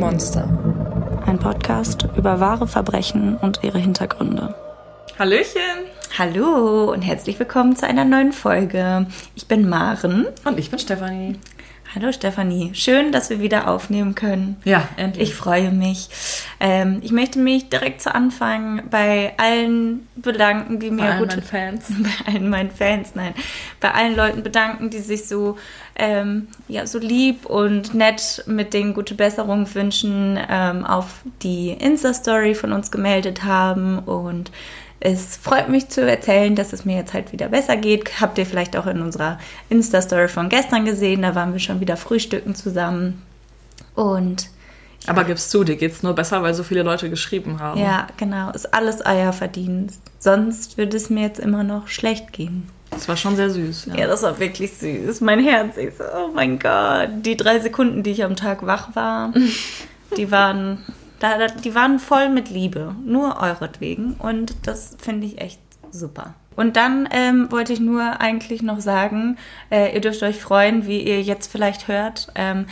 Monster. Ein Podcast über wahre Verbrechen und ihre Hintergründe. Hallöchen! Hallo und herzlich willkommen zu einer neuen Folge. Ich bin Maren. Und ich bin Stefanie. Hallo Stefanie, schön, dass wir wieder aufnehmen können. Ja, endlich. Ich freue mich. Ähm, ich möchte mich direkt zu Anfang bei allen bedanken, die mir Bei allen gut meinen Fans. bei allen meinen Fans, nein, bei allen Leuten bedanken, die sich so ähm, ja so lieb und nett mit den gute Besserung wünschen ähm, auf die Insta Story von uns gemeldet haben und es freut mich zu erzählen, dass es mir jetzt halt wieder besser geht. Habt ihr vielleicht auch in unserer Insta-Story von gestern gesehen. Da waren wir schon wieder frühstücken zusammen. Und Aber gibst zu, dir geht's nur besser, weil so viele Leute geschrieben haben. ja, genau, ist alles euer Verdienst. Sonst würde es mir jetzt immer noch schlecht gehen. Das war schon sehr süß. Ja. Ja, das war wirklich süß. Mein Herz, ich so, oh mein Gott. Die drei Sekunden, die ich am Tag wach war, die waren, die waren voll mit Liebe. Nur euretwegen. Und das finde ich echt super. Und dann ähm, wollte ich nur eigentlich noch sagen, äh, ihr dürft euch freuen, wie ihr jetzt vielleicht hört. Ähm,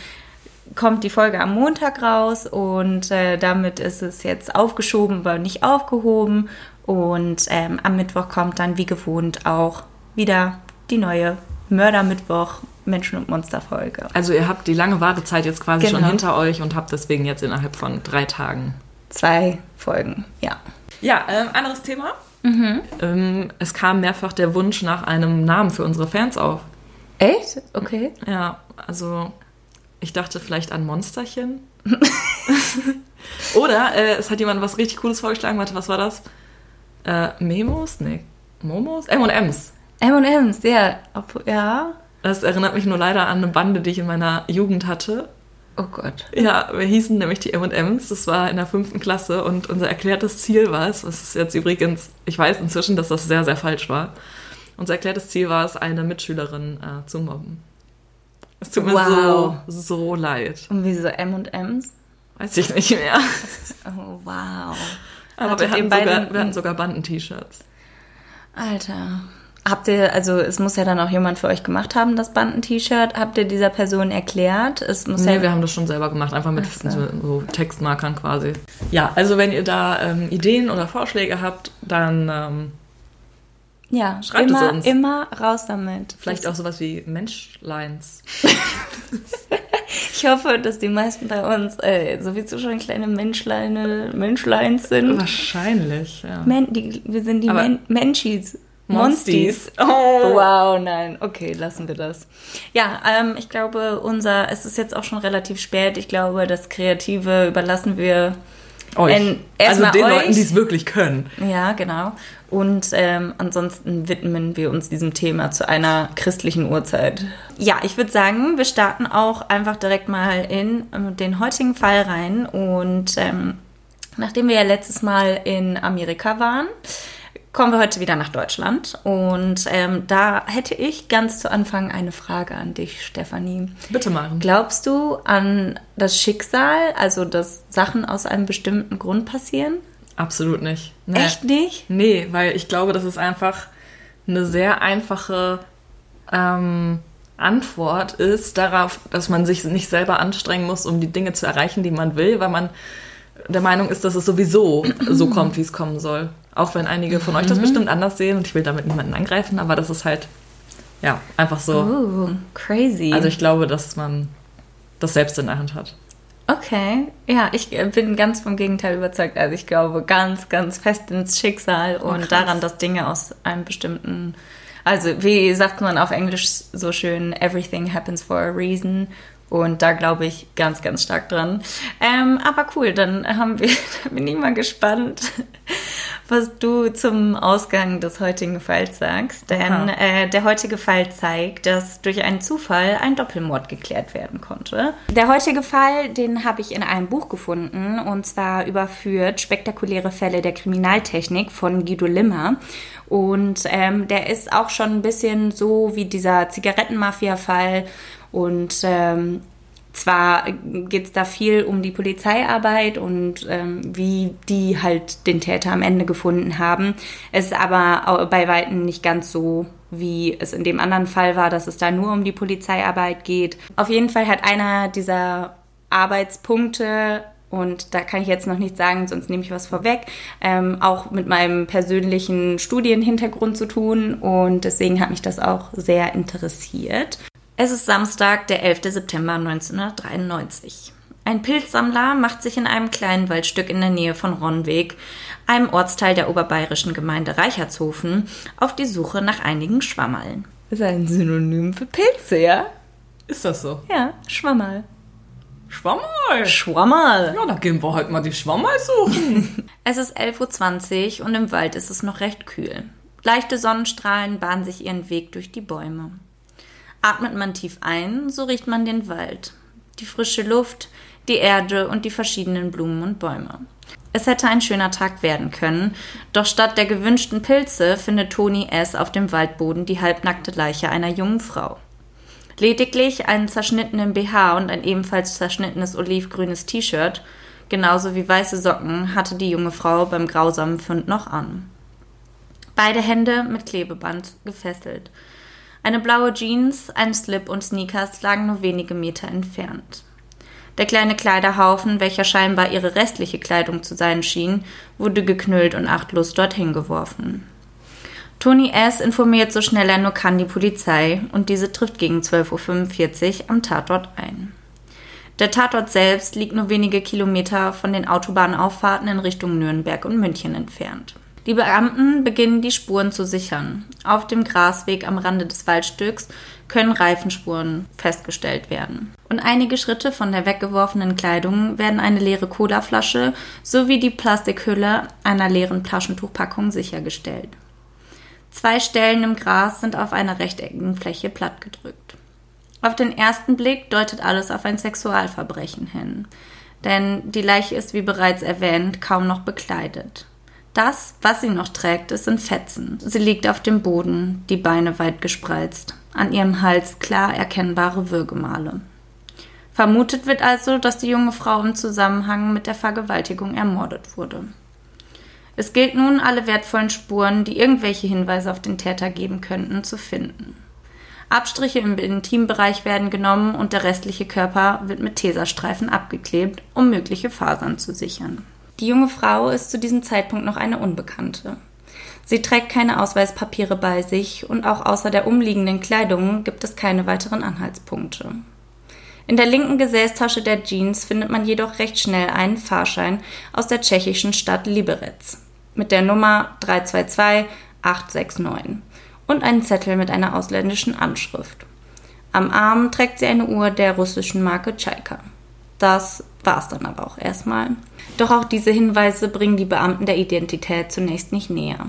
kommt die Folge am Montag raus und äh, damit ist es jetzt aufgeschoben, aber nicht aufgehoben. Und ähm, am Mittwoch kommt dann wie gewohnt auch wieder die neue Mördermittwoch Menschen- und Monster-Folge. Also ihr habt die lange Wartezeit jetzt quasi schon Genau. hinter euch und habt deswegen jetzt innerhalb von drei Tagen. Zwei Folgen, ja. Ja, ähm, anderes Thema. Mhm. Ähm, es kam mehrfach der Wunsch nach einem Namen für unsere Fans auf. Echt? Okay. Ja, also ich dachte vielleicht an Monsterchen. Oder äh, es hat jemand was richtig Cooles vorgeschlagen. Warte, was war das? Äh, Memos? Nee. Momos? M&M's. M&M's, ja. Ja. Das erinnert mich nur leider an eine Bande, die ich in meiner Jugend hatte. Oh Gott. Ja, wir hießen nämlich die M&M's. Das war in der fünften Klasse und unser erklärtes Ziel war es, was ist jetzt übrigens, ich weiß inzwischen, dass das sehr, sehr falsch war. Unser erklärtes Ziel war es, eine Mitschülerin äh, zu mobben. Es tut mir Wow. so, so leid. Und wieso M&M's? Weiß ich nicht mehr. Oh, wow. Aber Hattet wir hatten, ihr beide- sogar, wir hatten sogar Banden-T-Shirts. Alter. Habt ihr, also es muss ja dann auch jemand für euch gemacht haben, das Banden-T-Shirt. Habt ihr dieser Person erklärt? Es muss Nee, ja, wir haben das schon selber gemacht, einfach mit so. so. So, Textmarkern quasi. Ja, also wenn ihr da ähm, Ideen oder Vorschläge habt, dann ähm, ja schreibt es immer, uns. immer raus damit. vielleicht Das- auch sowas wie Menschleins. Ich hoffe, dass die meisten bei uns äh, sowieso schon kleine Menschleine, Menschleins sind. Wahrscheinlich, ja. Men die, wir sind die Men Menschis. Monsties. Oh. Wow, nein. Okay, lassen wir das. Ja, ähm, ich glaube, unser, es ist jetzt auch schon relativ spät. Ich glaube, das Kreative überlassen wir Euch. Ähm, also den euch. Leuten, die es wirklich können. Ja, genau. Und ähm, ansonsten widmen wir uns diesem Thema zu einer christlichen Uhrzeit. Ja, ich würde sagen, wir starten auch einfach direkt mal in ähm, den heutigen Fall rein. Und ähm, nachdem wir ja letztes Mal in Amerika waren, kommen wir heute wieder nach Deutschland. Und ähm, da hätte ich ganz zu Anfang eine Frage an dich, Stefanie. Bitte machen. Glaubst du an das Schicksal, also dass Sachen aus einem bestimmten Grund passieren? Absolut nicht. Nee. Echt nicht? Nee, weil ich glaube, das ist einfach eine sehr einfache ähm, Antwort ist darauf, dass man sich nicht selber anstrengen muss, um die Dinge zu erreichen, die man will, weil man der Meinung ist, dass es sowieso so kommt, wie es kommen soll. Auch wenn einige von euch das bestimmt anders sehen und ich will damit niemanden angreifen, aber das ist halt, ja, einfach so. Oh, crazy. Also ich glaube, dass man das selbst in der Hand hat. okay, ja, ich äh, bin ganz vom Gegenteil überzeugt. Also ich glaube ganz, ganz fest ins Schicksal und Oh, daran, dass Dinge aus einem bestimmten, also wie sagt man auf Englisch so schön, everything happens for a reason. Und da glaube ich ganz, ganz stark dran. Ähm, aber cool, dann haben wir, da bin ich mal gespannt, was du zum Ausgang des heutigen Falls sagst. Denn äh, der heutige Fall zeigt, dass durch einen Zufall ein Doppelmord geklärt werden konnte. Der heutige Fall, den habe ich in einem Buch gefunden und zwar überführt Spektakuläre Fälle der Kriminaltechnik von Guido Limmer. Und ähm, der ist auch schon ein bisschen so wie dieser Zigarettenmafia-Fall und ähm, zwar geht es da viel um die Polizeiarbeit und ähm, wie die halt den Täter am Ende gefunden haben. Es ist aber bei Weitem nicht ganz so, wie es in dem anderen Fall war, dass es da nur um die Polizeiarbeit geht. Auf jeden Fall hat einer dieser Arbeitspunkte und da kann ich jetzt noch nichts sagen, sonst nehme ich was vorweg, ähm, auch mit meinem persönlichen Studienhintergrund zu tun und deswegen hat mich das auch sehr interessiert. Es ist Samstag, der 11. September 1993. Ein Pilzsammler macht sich in einem kleinen Waldstück in der Nähe von Ronnweg, einem Ortsteil der oberbayerischen Gemeinde Reichertshofen, auf die Suche nach einigen Schwammerln. Ist ein Synonym für Pilze, ja? Ist das so? Ja, Schwammerl. Schwammerl. Schwammerl. Ja, da gehen wir heute mal die Schwammerl suchen. es ist 11.20 Uhr und im Wald ist es noch recht kühl. Leichte Sonnenstrahlen bahnen sich ihren Weg durch die Bäume. Atmet man tief ein, so riecht man den Wald, die frische Luft, die Erde und die verschiedenen Blumen und Bäume. Es hätte ein schöner Tag werden können, doch statt der gewünschten Pilze findet Toni S. auf dem Waldboden die halbnackte Leiche einer jungen Frau. Lediglich einen zerschnittenen BH und ein ebenfalls zerschnittenes olivgrünes T-Shirt, genauso wie weiße Socken, hatte die junge Frau beim grausamen Fund noch an. Beide Hände mit Klebeband gefesselt. Eine blaue Jeans, ein Slip und Sneakers lagen nur wenige Meter entfernt. Der kleine Kleiderhaufen, welcher scheinbar ihre restliche Kleidung zu sein schien, wurde geknüllt und achtlos dorthin geworfen. Tony S. informiert so schnell er nur kann die Polizei und diese trifft gegen 12.45 Uhr am Tatort ein. Der Tatort selbst liegt nur wenige Kilometer von den Autobahnauffahrten in Richtung Nürnberg und München entfernt. Die Beamten beginnen die Spuren zu sichern. Auf dem Grasweg am Rande des Waldstücks können Reifenspuren festgestellt werden. Und einige Schritte von der weggeworfenen Kleidung werden eine leere Colaflasche sowie die Plastikhülle einer leeren Taschentuchpackung sichergestellt. Zwei Stellen im Gras sind auf einer rechteckigen Fläche plattgedrückt. Auf den ersten Blick deutet alles auf ein Sexualverbrechen hin, denn die Leiche ist, wie bereits erwähnt, kaum noch bekleidet. Das, was sie noch trägt, ist in Fetzen. Sie liegt auf dem Boden, die Beine weit gespreizt, an ihrem Hals klar erkennbare Würgemale. Vermutet wird also, dass die junge Frau im Zusammenhang mit der Vergewaltigung ermordet wurde. Es gilt nun, alle wertvollen Spuren, die irgendwelche Hinweise auf den Täter geben könnten, zu finden. Abstriche im Intimbereich werden genommen und der restliche Körper wird mit Teserstreifen abgeklebt, um mögliche Fasern zu sichern. Die junge Frau ist zu diesem Zeitpunkt noch eine Unbekannte. Sie trägt keine Ausweispapiere bei sich und auch außer der umliegenden Kleidung gibt es keine weiteren Anhaltspunkte. In der linken Gesäßtasche der Jeans findet man jedoch recht schnell einen Fahrschein aus der tschechischen Stadt Liberec mit der Nummer 322869 und einen Zettel mit einer ausländischen Anschrift. Am Arm trägt sie eine Uhr der russischen Marke Tschaika. Das war's dann aber auch erstmal. Doch auch diese Hinweise bringen die Beamten der Identität zunächst nicht näher.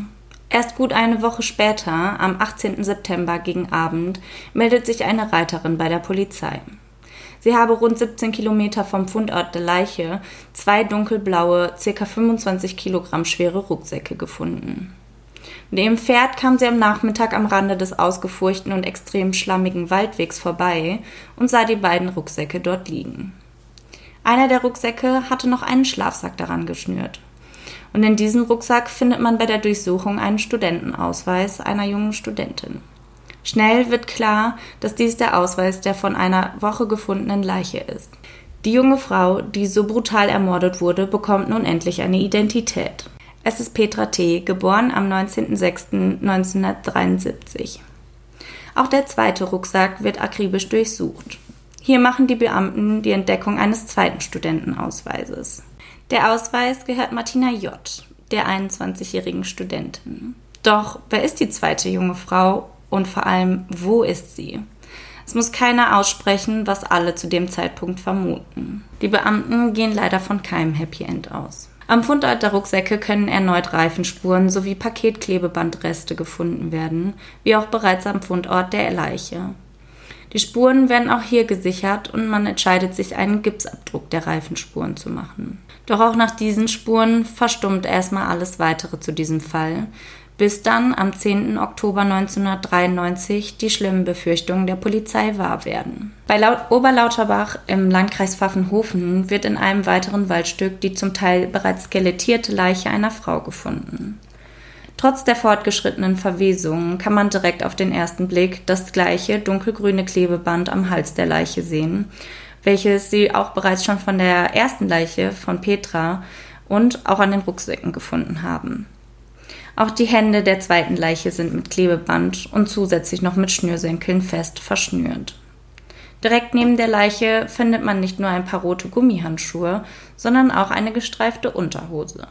Erst gut eine Woche später, am 18. September gegen Abend, meldet sich eine Reiterin bei der Polizei. Sie habe rund 17 Kilometer vom Fundort der Leiche zwei dunkelblaue, ca. 25 Kilogramm schwere Rucksäcke gefunden. Mit Pferd kam sie am Nachmittag am Rande des ausgefurchten und extrem schlammigen Waldwegs vorbei und sah die beiden Rucksäcke dort liegen. Einer der Rucksäcke hatte noch einen Schlafsack daran geschnürt. Und in diesem Rucksack findet man bei der Durchsuchung einen Studentenausweis einer jungen Studentin. Schnell wird klar, dass dies der Ausweis der von einer Woche gefundenen Leiche ist. Die junge Frau, die so brutal ermordet wurde, bekommt nun endlich eine Identität. Es ist Petra T., geboren am 19.06.1973. Auch der zweite Rucksack wird akribisch durchsucht. Hier machen die Beamten die Entdeckung eines zweiten Studentenausweises. Der Ausweis gehört Martina J., der 21-jährigen Studentin. Doch wer ist die zweite junge Frau und vor allem, wo ist sie? Es muss keiner aussprechen, was alle zu dem Zeitpunkt vermuten. Die Beamten gehen leider von keinem Happy End aus. Am Fundort der Rucksäcke können erneut Reifenspuren sowie Paketklebebandreste gefunden werden, wie auch bereits am Fundort der Leiche. Die Spuren werden auch hier gesichert und man entscheidet sich, einen Gipsabdruck der Reifenspuren zu machen. Doch auch nach diesen Spuren verstummt erstmal alles weitere zu diesem Fall, bis dann am 10. Oktober 1993 die schlimmen Befürchtungen der Polizei wahr werden. Bei Laut Oberlauterbach im Landkreis Pfaffenhofen wird in einem weiteren Waldstück die zum Teil bereits skelettierte Leiche einer Frau gefunden. Trotz der fortgeschrittenen Verwesung kann man direkt auf den ersten Blick das gleiche dunkelgrüne Klebeband am Hals der Leiche sehen, welches sie auch bereits schon von der ersten Leiche von Petra und auch an den Rucksäcken gefunden haben. Auch die Hände der zweiten Leiche sind mit Klebeband und zusätzlich noch mit Schnürsenkeln fest verschnürt. Direkt neben der Leiche findet man nicht nur ein paar rote Gummihandschuhe, sondern auch eine gestreifte Unterhose.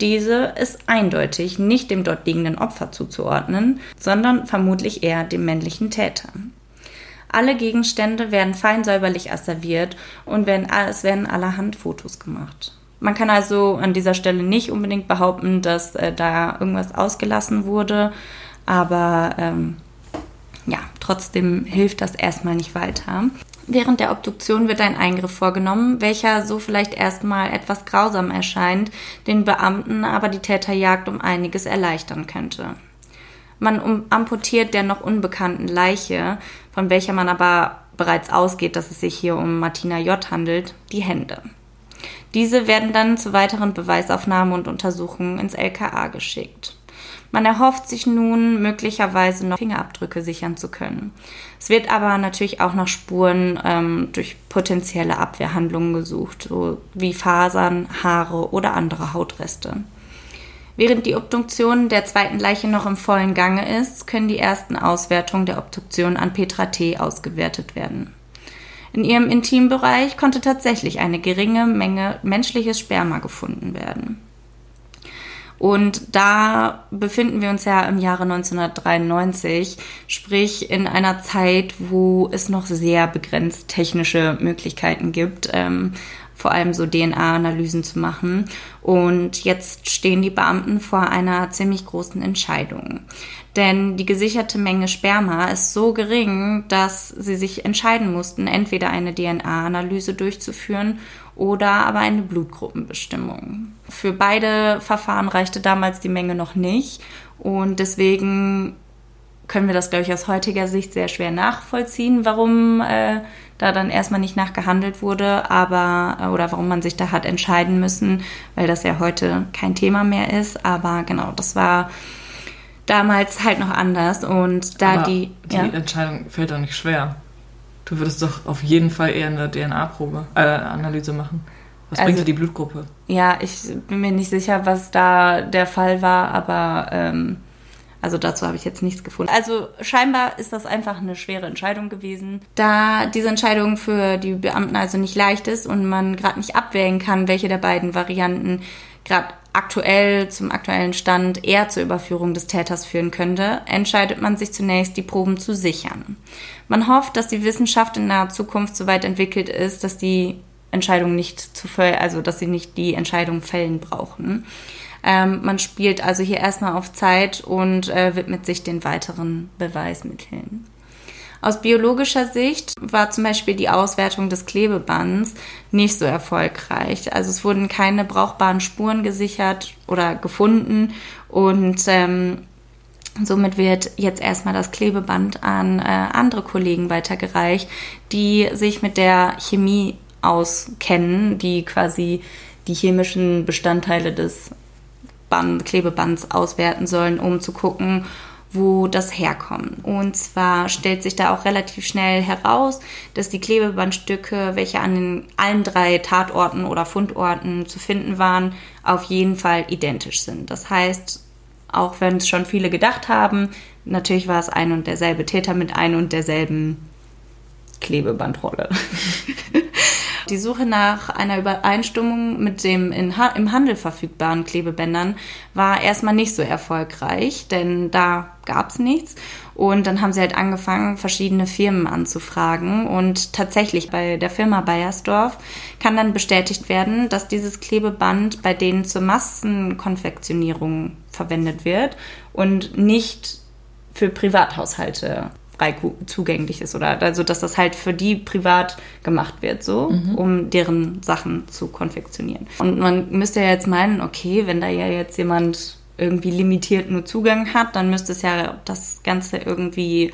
Diese ist eindeutig nicht dem dort liegenden Opfer zuzuordnen, sondern vermutlich eher dem männlichen Täter. Alle Gegenstände werden fein säuberlich asserviert und werden, es werden allerhand Fotos gemacht. Man kann also an dieser Stelle nicht unbedingt behaupten, dass äh, da irgendwas ausgelassen wurde, aber ähm, ja, trotzdem hilft das erstmal nicht weiter. Während der Obduktion wird ein Eingriff vorgenommen, welcher so vielleicht erstmal etwas grausam erscheint, den Beamten aber die Täterjagd um einiges erleichtern könnte. Man amputiert der noch unbekannten Leiche, von welcher man aber bereits ausgeht, dass es sich hier um Martina J. handelt, die Hände. Diese werden dann zu weiteren Beweisaufnahmen und Untersuchungen ins LKA geschickt. Man erhofft sich nun möglicherweise noch Fingerabdrücke sichern zu können. Es wird aber natürlich auch nach Spuren ähm, durch potenzielle Abwehrhandlungen gesucht, so wie Fasern, Haare oder andere Hautreste. Während die Obduktion der zweiten Leiche noch im vollen Gange ist, können die ersten Auswertungen der Obduktion an Petra T. ausgewertet werden. In ihrem Intimbereich konnte tatsächlich eine geringe Menge menschliches Sperma gefunden werden. Und da befinden wir uns ja im Jahre 1993, sprich in einer Zeit, wo es noch sehr begrenzt technische Möglichkeiten gibt, ähm, vor allem so DNA-Analysen zu machen. Und jetzt stehen die Beamten vor einer ziemlich großen Entscheidung. Denn die gesicherte Menge Sperma ist so gering, dass sie sich entscheiden mussten, entweder eine DNA-Analyse durchzuführen oder aber eine Blutgruppenbestimmung. Für beide Verfahren reichte damals die Menge noch nicht und deswegen können wir das, glaube ich, aus heutiger Sicht sehr schwer nachvollziehen, warum äh, da dann erstmal nicht nachgehandelt wurde, aber äh, oder warum man sich da hat entscheiden müssen, weil das ja heute kein Thema mehr ist. Aber genau, das war damals halt noch anders und da aber die. Die ja. Entscheidung fällt doch nicht schwer. Du würdest doch auf jeden Fall eher eine DNA-Probe, äh, Analyse machen. Was also, bringt dir die Blutgruppe? Ja, ich bin mir nicht sicher, was da der Fall war, aber ähm, also dazu habe ich jetzt nichts gefunden. Also scheinbar ist das einfach eine schwere Entscheidung gewesen. Da diese Entscheidung für die Beamten also nicht leicht ist und man gerade nicht abwägen kann, welche der beiden Varianten gerade aktuell zum aktuellen Stand eher zur Überführung des Täters führen könnte, entscheidet man sich zunächst, die Proben zu sichern. Man hofft, dass die Wissenschaft in naher Zukunft so weit entwickelt ist, dass die Entscheidung nicht zu also dass sie nicht die Entscheidung fällen brauchen. Ähm, man spielt also hier erstmal auf Zeit und äh, widmet sich den weiteren Beweismitteln. Aus biologischer Sicht war zum Beispiel die Auswertung des Klebebands nicht so erfolgreich. Also es wurden keine brauchbaren Spuren gesichert oder gefunden und ähm, Somit wird jetzt erstmal das Klebeband an äh, andere Kollegen weitergereicht, die sich mit der Chemie auskennen, die quasi die chemischen Bestandteile des Band, Klebebands auswerten sollen, um zu gucken, wo das herkommt. Und zwar stellt sich da auch relativ schnell heraus, dass die Klebebandstücke, welche an den, allen drei Tatorten oder Fundorten zu finden waren, auf jeden Fall identisch sind. Das heißt, auch wenn es schon viele gedacht haben, natürlich war es ein und derselbe Täter mit ein und derselben Klebebandrolle. Die Suche nach einer Übereinstimmung mit dem im Handel verfügbaren Klebebändern war erstmal nicht so erfolgreich, denn da gab es nichts. Und dann haben sie halt angefangen, verschiedene Firmen anzufragen. Und tatsächlich bei der Firma Bayersdorf kann dann bestätigt werden, dass dieses Klebeband bei denen zur Massenkonfektionierung verwendet wird und nicht für Privathaushalte frei zugänglich ist oder also dass das halt für die privat gemacht wird, so, mhm. um deren Sachen zu konfektionieren. Und man müsste ja jetzt meinen, okay, wenn da ja jetzt jemand irgendwie limitiert nur Zugang hat, dann müsste es ja das Ganze irgendwie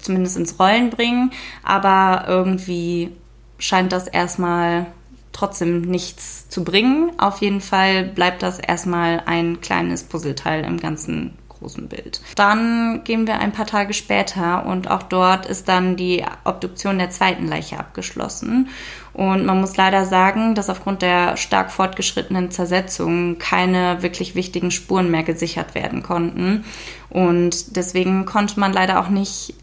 zumindest ins Rollen bringen. Aber irgendwie scheint das erstmal trotzdem nichts zu bringen. Auf jeden Fall bleibt das erstmal ein kleines Puzzleteil im ganzen großen Bild. Dann gehen wir ein paar Tage später und auch dort ist dann die Obduktion der zweiten Leiche abgeschlossen. Und man muss leider sagen, dass aufgrund der stark fortgeschrittenen Zersetzung keine wirklich wichtigen Spuren mehr gesichert werden konnten. Und deswegen konnte man leider auch nicht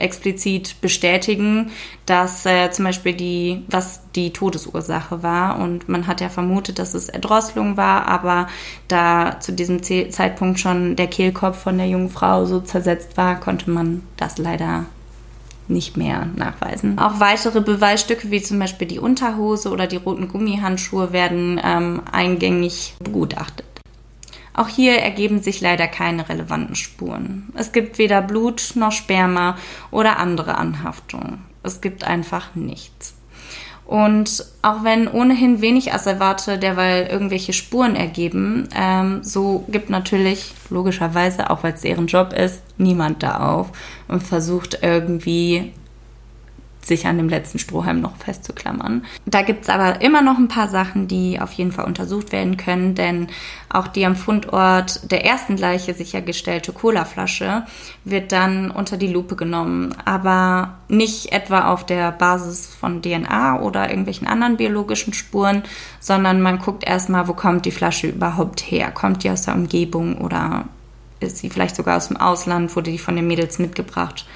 explizit bestätigen, dass äh, zum Beispiel die, was die Todesursache war. Und man hat ja vermutet, dass es Erdrosselung war, aber da zu diesem Zeitpunkt schon der Kehlkopf von der jungen Frau so zersetzt war, konnte man das leider nicht mehr nachweisen. Auch weitere Beweisstücke, wie zum Beispiel die Unterhose oder die roten Gummihandschuhe, werden ähm, eingängig begutachtet. Auch hier ergeben sich leider keine relevanten Spuren. Es gibt weder Blut noch Sperma oder andere Anhaftungen. Es gibt einfach nichts. Und auch wenn ohnehin wenig Asservate derweil irgendwelche Spuren ergeben, ähm, so gibt natürlich logischerweise, auch weil es deren Job ist, niemand da auf und versucht irgendwie sich an dem letzten Strohhalm noch festzuklammern. Da gibt es aber immer noch ein paar Sachen, die auf jeden Fall untersucht werden können, denn auch die am Fundort der ersten Leiche sichergestellte Colaflasche wird dann unter die Lupe genommen, aber nicht etwa auf der Basis von DNA oder irgendwelchen anderen biologischen Spuren, sondern man guckt erstmal, wo kommt die Flasche überhaupt her? Kommt die aus der Umgebung oder ist sie vielleicht sogar aus dem Ausland, wurde die von den Mädels mitgebracht?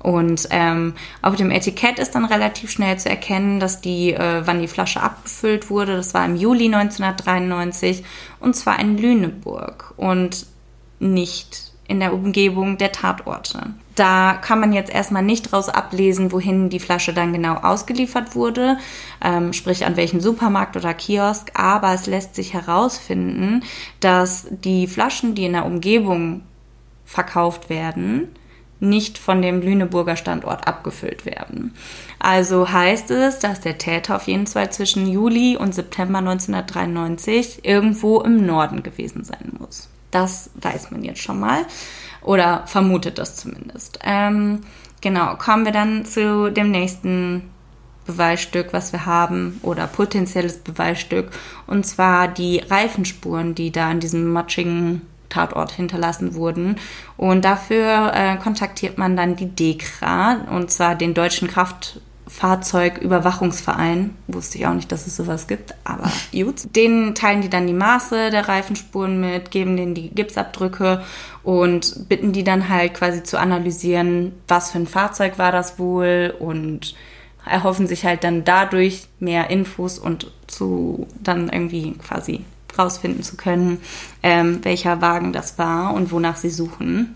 Und ähm, auf dem Etikett ist dann relativ schnell zu erkennen, dass die, äh, wann die Flasche abgefüllt wurde. Das war im Juli 1993 und zwar in Lüneburg und nicht in der Umgebung der Tatorte. Da kann man jetzt erstmal nicht daraus ablesen, wohin die Flasche dann genau ausgeliefert wurde, ähm, sprich an welchen Supermarkt oder Kiosk, aber es lässt sich herausfinden, dass die Flaschen, die in der Umgebung verkauft werden, nicht von dem Lüneburger Standort abgefüllt werden. Also heißt es, dass der Täter auf jeden Fall zwischen Juli und September 1993 irgendwo im Norden gewesen sein muss. Das weiß man jetzt schon mal oder vermutet das zumindest. Ähm, genau, kommen wir dann zu dem nächsten Beweisstück, was wir haben, oder potenzielles Beweisstück, und zwar die Reifenspuren, die da in diesem matschigen Tatort hinterlassen wurden. Und dafür äh, kontaktiert man dann die DEKRA, und zwar den Deutschen Kraftfahrzeugüberwachungsverein. Wusste ich auch nicht, dass es sowas gibt, aber gut. Denen teilen die dann die Maße der Reifenspuren mit, geben denen die Gipsabdrücke und bitten die dann halt quasi zu analysieren, was für ein Fahrzeug war das wohl und erhoffen sich halt dann dadurch mehr Infos und zu dann irgendwie quasi rausfinden zu können, ähm, welcher Wagen das war und wonach sie suchen.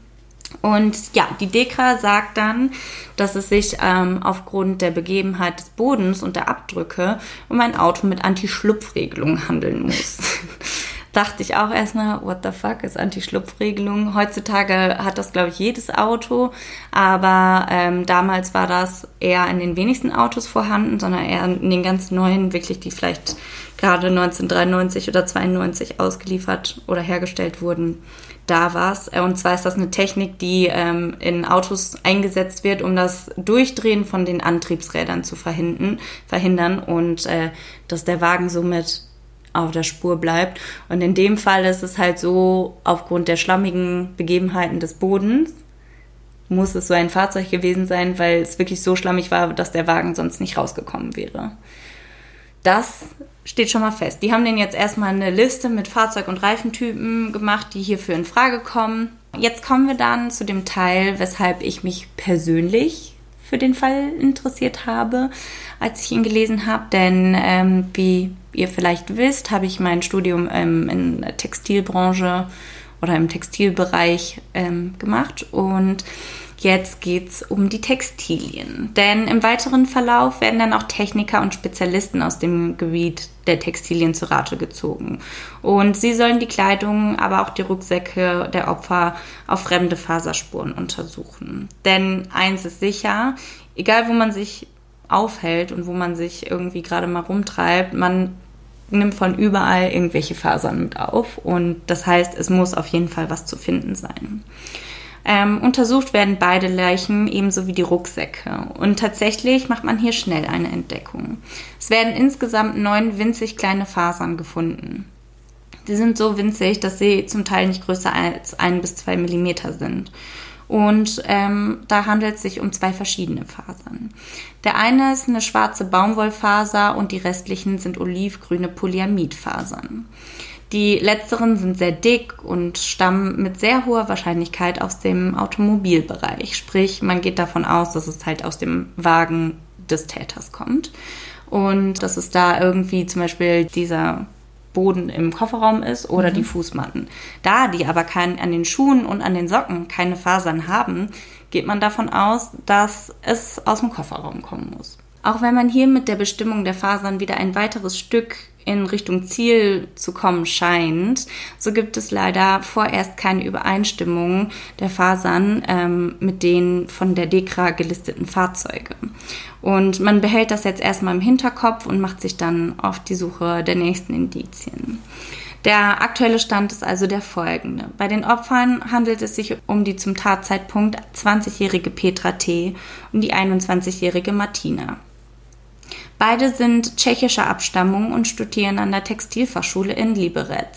Und ja, die DEKRA sagt dann, dass es sich ähm, aufgrund der Begebenheit des Bodens und der Abdrücke um ein Auto mit Anti-Schlupfregelung handeln muss. Dachte ich auch erstmal, what the fuck ist Anti-Schlupfregelung? Heutzutage hat das, glaube ich, jedes Auto, aber ähm, damals war das eher in den wenigsten Autos vorhanden, sondern eher in den ganz neuen, wirklich, die vielleicht gerade 1993 oder 92 ausgeliefert oder hergestellt wurden, da war es. Und zwar ist das eine Technik, die ähm, in Autos eingesetzt wird, um das Durchdrehen von den Antriebsrädern zu verhindern, verhindern und äh, dass der Wagen somit auf der Spur bleibt. Und in dem Fall ist es halt so, aufgrund der schlammigen Begebenheiten des Bodens, muss es so ein Fahrzeug gewesen sein, weil es wirklich so schlammig war, dass der Wagen sonst nicht rausgekommen wäre. Das steht schon mal fest. Die haben denen jetzt erstmal eine Liste mit Fahrzeug- und Reifentypen gemacht, die hierfür in Frage kommen. Jetzt kommen wir dann zu dem Teil, weshalb ich mich persönlich für den Fall interessiert habe, als ich ihn gelesen habe. Denn ähm, wie ihr vielleicht wisst, habe ich mein Studium ähm, in der Textilbranche oder im Textilbereich ähm, gemacht und Jetzt geht's um die Textilien. Denn im weiteren Verlauf werden dann auch Techniker und Spezialisten aus dem Gebiet der Textilien zu Rate gezogen. Und sie sollen die Kleidung, aber auch die Rucksäcke der Opfer auf fremde Faserspuren untersuchen. Denn eins ist sicher, egal wo man sich aufhält und wo man sich irgendwie gerade mal rumtreibt, man nimmt von überall irgendwelche Fasern mit auf. Und das heißt, es muss auf jeden Fall was zu finden sein. Ähm, untersucht werden beide Leichen ebenso wie die Rucksäcke. Und tatsächlich macht man hier schnell eine Entdeckung. Es werden insgesamt neun winzig kleine Fasern gefunden. Sie sind so winzig, dass sie zum Teil nicht größer als ein bis zwei Millimeter sind. Und ähm, da handelt es sich um zwei verschiedene Fasern. Der eine ist eine schwarze Baumwollfaser und die restlichen sind olivgrüne Polyamidfasern. Die letzteren sind sehr dick und stammen mit sehr hoher Wahrscheinlichkeit aus dem Automobilbereich. Sprich, man geht davon aus, dass es halt aus dem Wagen des Täters kommt. Und dass es da irgendwie zum Beispiel dieser Boden im Kofferraum ist oder mhm. die Fußmatten. Da die aber kein, an den Schuhen und an den Socken keine Fasern haben, geht man davon aus, dass es aus dem Kofferraum kommen muss. Auch wenn man hier mit der Bestimmung der Fasern wieder ein weiteres Stück in Richtung Ziel zu kommen scheint, so gibt es leider vorerst keine Übereinstimmung der Fasern ähm, mit den von der DEKRA gelisteten Fahrzeuge. Und man behält das jetzt erstmal im Hinterkopf und macht sich dann auf die Suche der nächsten Indizien. Der aktuelle Stand ist also der folgende. Bei den Opfern handelt es sich um die zum Tatzeitpunkt 20-jährige Petra T. und die 21-jährige Martina. Beide sind tschechischer Abstammung und studieren an der Textilfachschule in Liberec.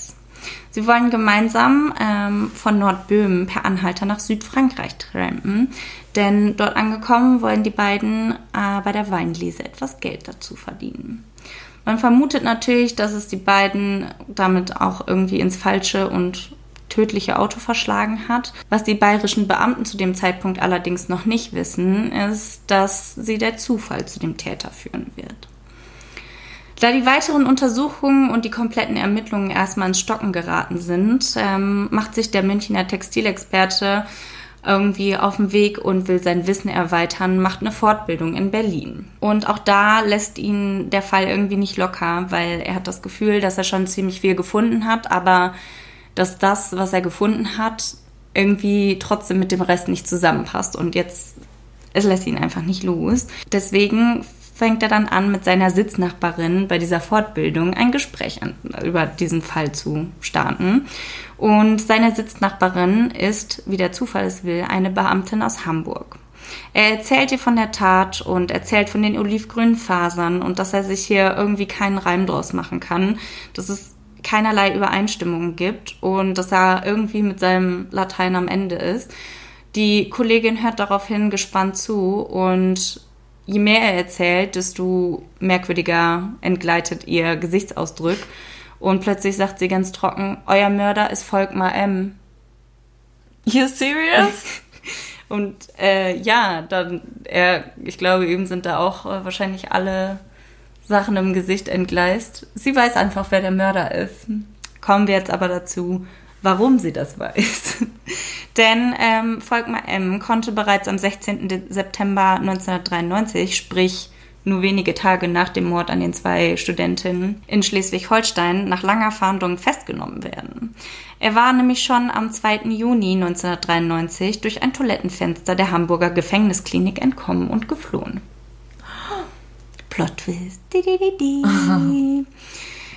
Sie wollen gemeinsam ähm, von Nordböhmen per Anhalter nach Südfrankreich trampen, denn dort angekommen wollen die beiden äh, bei der Weinlese etwas Geld dazu verdienen. Man vermutet natürlich, dass es die beiden damit auch irgendwie ins falsche und tödliche Auto verschlagen hat. Was die bayerischen Beamten zu dem Zeitpunkt allerdings noch nicht wissen, ist, dass sie der Zufall zu dem Täter führen wird. Da die weiteren Untersuchungen und die kompletten Ermittlungen erstmal ins Stocken geraten sind, ähm, macht sich der Münchner Textilexperte irgendwie auf den Weg und will sein Wissen erweitern, macht eine Fortbildung in Berlin. Und auch da lässt ihn der Fall irgendwie nicht locker, weil er hat das Gefühl, dass er schon ziemlich viel gefunden hat, aber dass das, was er gefunden hat, irgendwie trotzdem mit dem Rest nicht zusammenpasst und jetzt es lässt ihn einfach nicht los. Deswegen fängt er dann an, mit seiner Sitznachbarin bei dieser Fortbildung ein Gespräch an, über diesen Fall zu starten. Und seine Sitznachbarin ist, wie der Zufall es will, eine Beamtin aus Hamburg. Er erzählt ihr von der Tat und erzählt von den olivgrünen Fasern und dass er sich hier irgendwie keinen Reim draus machen kann. Das ist keinerlei Übereinstimmungen gibt und dass er irgendwie mit seinem Latein am Ende ist. Die Kollegin hört daraufhin gespannt zu und je mehr er erzählt, desto merkwürdiger entgleitet ihr Gesichtsausdruck. Und plötzlich sagt sie ganz trocken, euer Mörder ist Volkmar M. You serious? und äh, ja, dann, er, ich glaube, eben sind da auch äh, wahrscheinlich alle Sachen im Gesicht entgleist. Sie weiß einfach, wer der Mörder ist. Kommen wir jetzt aber dazu, warum sie das weiß. Denn ähm, Volkmar M. konnte bereits am 16. September 1993, sprich nur wenige Tage nach dem Mord an den zwei Studentinnen in Schleswig-Holstein, nach langer Fahndung festgenommen werden. Er war nämlich schon am 2. Juni 1993 durch ein Toilettenfenster der Hamburger Gefängnisklinik entkommen und geflohen. Plot Twist. Di, di, di,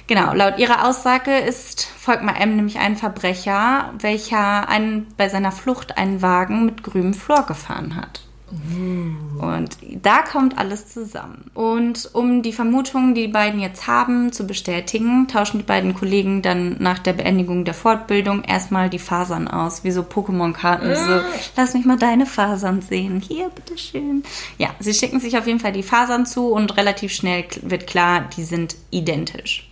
genau, laut ihrer Aussage ist Volkmar M. nämlich ein Verbrecher, welcher einen, bei seiner Flucht einen Wagen mit grünem Flor gefahren hat. Und da kommt alles zusammen. Und um die Vermutungen, die die beiden jetzt haben, zu bestätigen, tauschen die beiden Kollegen dann nach der Beendigung der Fortbildung erstmal die Fasern aus, wie so Pokémon-Karten. So, lass mich mal deine Fasern sehen. Hier, bitteschön. Ja, sie schicken sich auf jeden Fall die Fasern zu und relativ schnell wird klar, die sind identisch.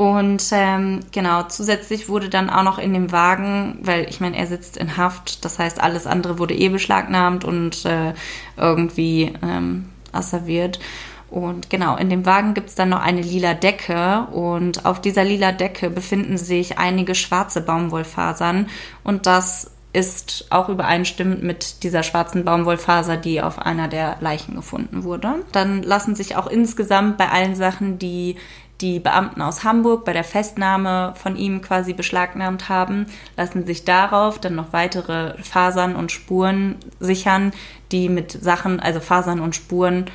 Und ähm, genau, zusätzlich wurde dann auch noch in dem Wagen, weil ich meine, er sitzt in Haft, das heißt, alles andere wurde eh beschlagnahmt und äh, irgendwie ähm, asserviert. Und genau, in dem Wagen gibt es dann noch eine lila Decke und auf dieser lila Decke befinden sich einige schwarze Baumwollfasern und das ist auch übereinstimmend mit dieser schwarzen Baumwollfaser, die auf einer der Leichen gefunden wurde. Dann lassen sich auch insgesamt bei allen Sachen, die die Beamten aus Hamburg bei der Festnahme von ihm quasi beschlagnahmt haben, lassen sich darauf dann noch weitere Fasern und Spuren sichern, die mit Sachen, also Fasern und Spuren,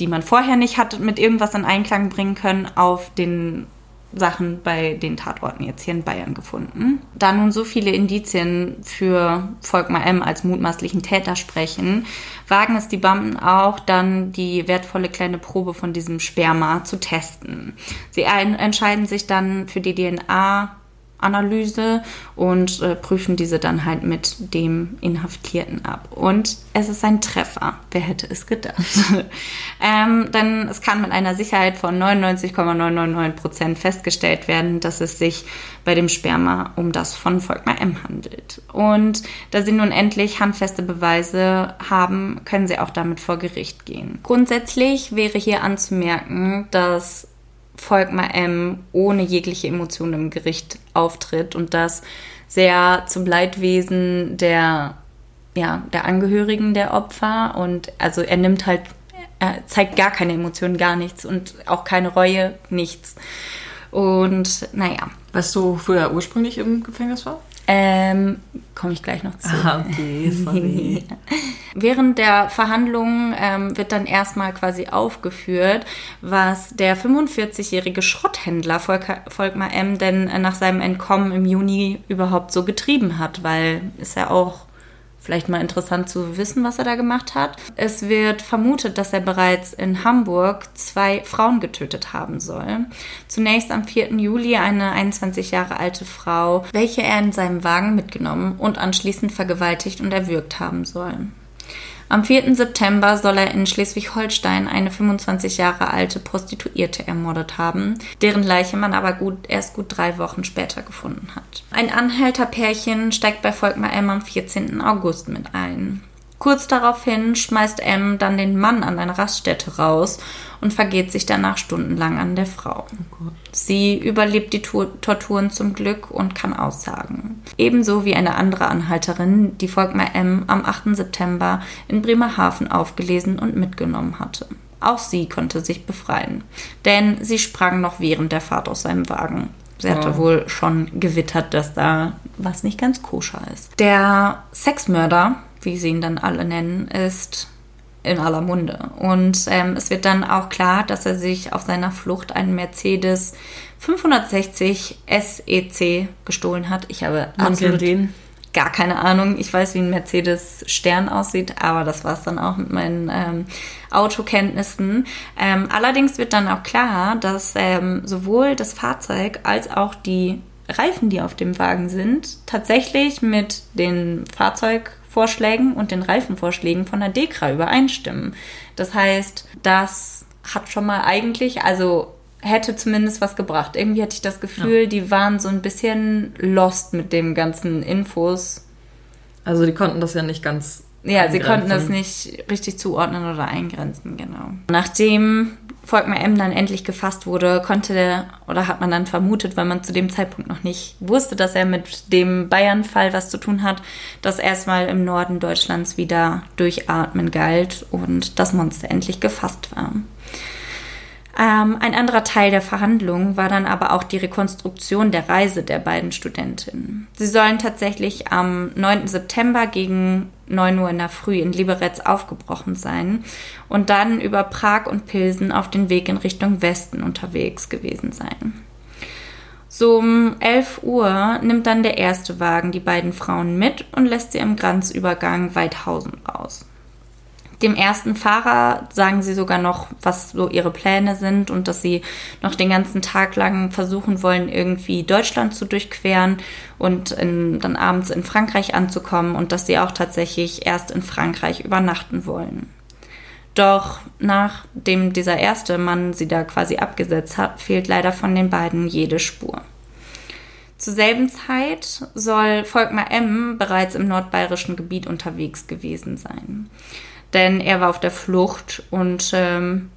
die man vorher nicht hat, mit irgendwas in Einklang bringen können, auf den Sachen bei den Tatorten jetzt hier in Bayern gefunden. Da nun so viele Indizien für Volkmar M. als mutmaßlichen Täter sprechen, wagen es die Beamten auch, dann die wertvolle kleine Probe von diesem Sperma zu testen. Sie entscheiden sich dann für die DNA Analyse und äh, prüfen diese dann halt mit dem Inhaftierten ab. Und es ist ein Treffer. Wer hätte es gedacht? ähm, denn es kann mit einer Sicherheit von 99,999 Prozent festgestellt werden, dass es sich bei dem Sperma um das von Volkmar M handelt. Und da sie nun endlich handfeste Beweise haben, können sie auch damit vor Gericht gehen. Grundsätzlich wäre hier anzumerken, dass Volkmar M ohne jegliche Emotionen im Gericht auftritt und das sehr zum Leidwesen der, ja, der Angehörigen der Opfer und also er nimmt halt, er zeigt gar keine Emotionen, gar nichts und auch keine Reue, nichts. Und naja. Weißt du, wofür er ursprünglich im Gefängnis war? Ähm, komme ich gleich noch zu. Ah, okay, sorry. Während der Verhandlungen ähm, wird dann erstmal quasi aufgeführt, was der 45-jährige Schrotthändler Volker, Volkmar M. denn nach seinem Entkommen im Juni überhaupt so getrieben hat, weil ist ja auch Vielleicht mal interessant zu wissen, was er da gemacht hat. Es wird vermutet, dass er bereits in Hamburg zwei Frauen getötet haben soll. Zunächst am 4. Juli eine 21 Jahre alte Frau, welche er in seinem Wagen mitgenommen und anschließend vergewaltigt und erwürgt haben soll. Am 4. September soll er in Schleswig-Holstein eine 25 Jahre alte Prostituierte ermordet haben, deren Leiche man aber gut, erst gut drei Wochen später gefunden hat. Ein Anhälterpärchen steigt bei Volkmar M am 14. August mit ein. Kurz daraufhin schmeißt M dann den Mann an eine Raststätte raus und vergeht sich danach stundenlang an der Frau. Oh Sie überlebt die Torturen zum Glück und kann aussagen. Ebenso wie eine andere Anhalterin, die Volkmar M. am 8. September in Bremerhaven aufgelesen und mitgenommen hatte. Auch sie konnte sich befreien, denn sie sprang noch während der Fahrt aus seinem Wagen. Sie hatte ja. wohl schon gewittert, dass da was nicht ganz koscher ist. Der Sexmörder wie sie ihn dann alle nennen, ist in aller Munde. Und ähm, es wird dann auch klar, dass er sich auf seiner Flucht einen Mercedes 560 SEC gestohlen hat. Ich habe absolut den. gar keine Ahnung. Ich weiß, wie ein Mercedes Stern aussieht, aber das war es dann auch mit meinen ähm, Autokenntnissen. Ähm, allerdings wird dann auch klar, dass ähm, sowohl das Fahrzeug als auch die Reifen, die auf dem Wagen sind, tatsächlich mit den Fahrzeug Vorschlägen und den Reifenvorschlägen von der Dekra übereinstimmen. Das heißt, das hat schon mal eigentlich, also hätte zumindest was gebracht. Irgendwie hatte ich das Gefühl, ja. die waren so ein bisschen lost mit dem ganzen Infos. Also die konnten das ja nicht ganz. Ja, sie konnten das nicht richtig zuordnen oder eingrenzen, genau. Nachdem Volkmar M. dann endlich gefasst wurde, konnte der, oder hat man dann vermutet, weil man zu dem Zeitpunkt noch nicht wusste, dass er mit dem Bayern-Fall was zu tun hat, dass erstmal im Norden Deutschlands wieder durchatmen galt und das Monster endlich gefasst war. Ähm, ein anderer Teil der Verhandlungen war dann aber auch die Rekonstruktion der Reise der beiden Studentinnen. Sie sollen tatsächlich am 9. September gegen 9 Uhr in der Früh in Liberec aufgebrochen sein und dann über Prag und Pilsen auf den Weg in Richtung Westen unterwegs gewesen sein. So um 11 Uhr nimmt dann der erste Wagen die beiden Frauen mit und lässt sie im Grenzübergang Weidhausen raus. Dem ersten Fahrer sagen sie sogar noch, was so ihre Pläne sind und dass sie noch den ganzen Tag lang versuchen wollen, irgendwie Deutschland zu durchqueren und in, dann abends in Frankreich anzukommen und dass sie auch tatsächlich erst in Frankreich übernachten wollen. Doch nachdem dieser erste Mann sie da quasi abgesetzt hat, fehlt leider von den beiden jede Spur. Zur selben Zeit soll Volkmar M. bereits im nordbayerischen Gebiet unterwegs gewesen sein denn er war auf der Flucht und ähm,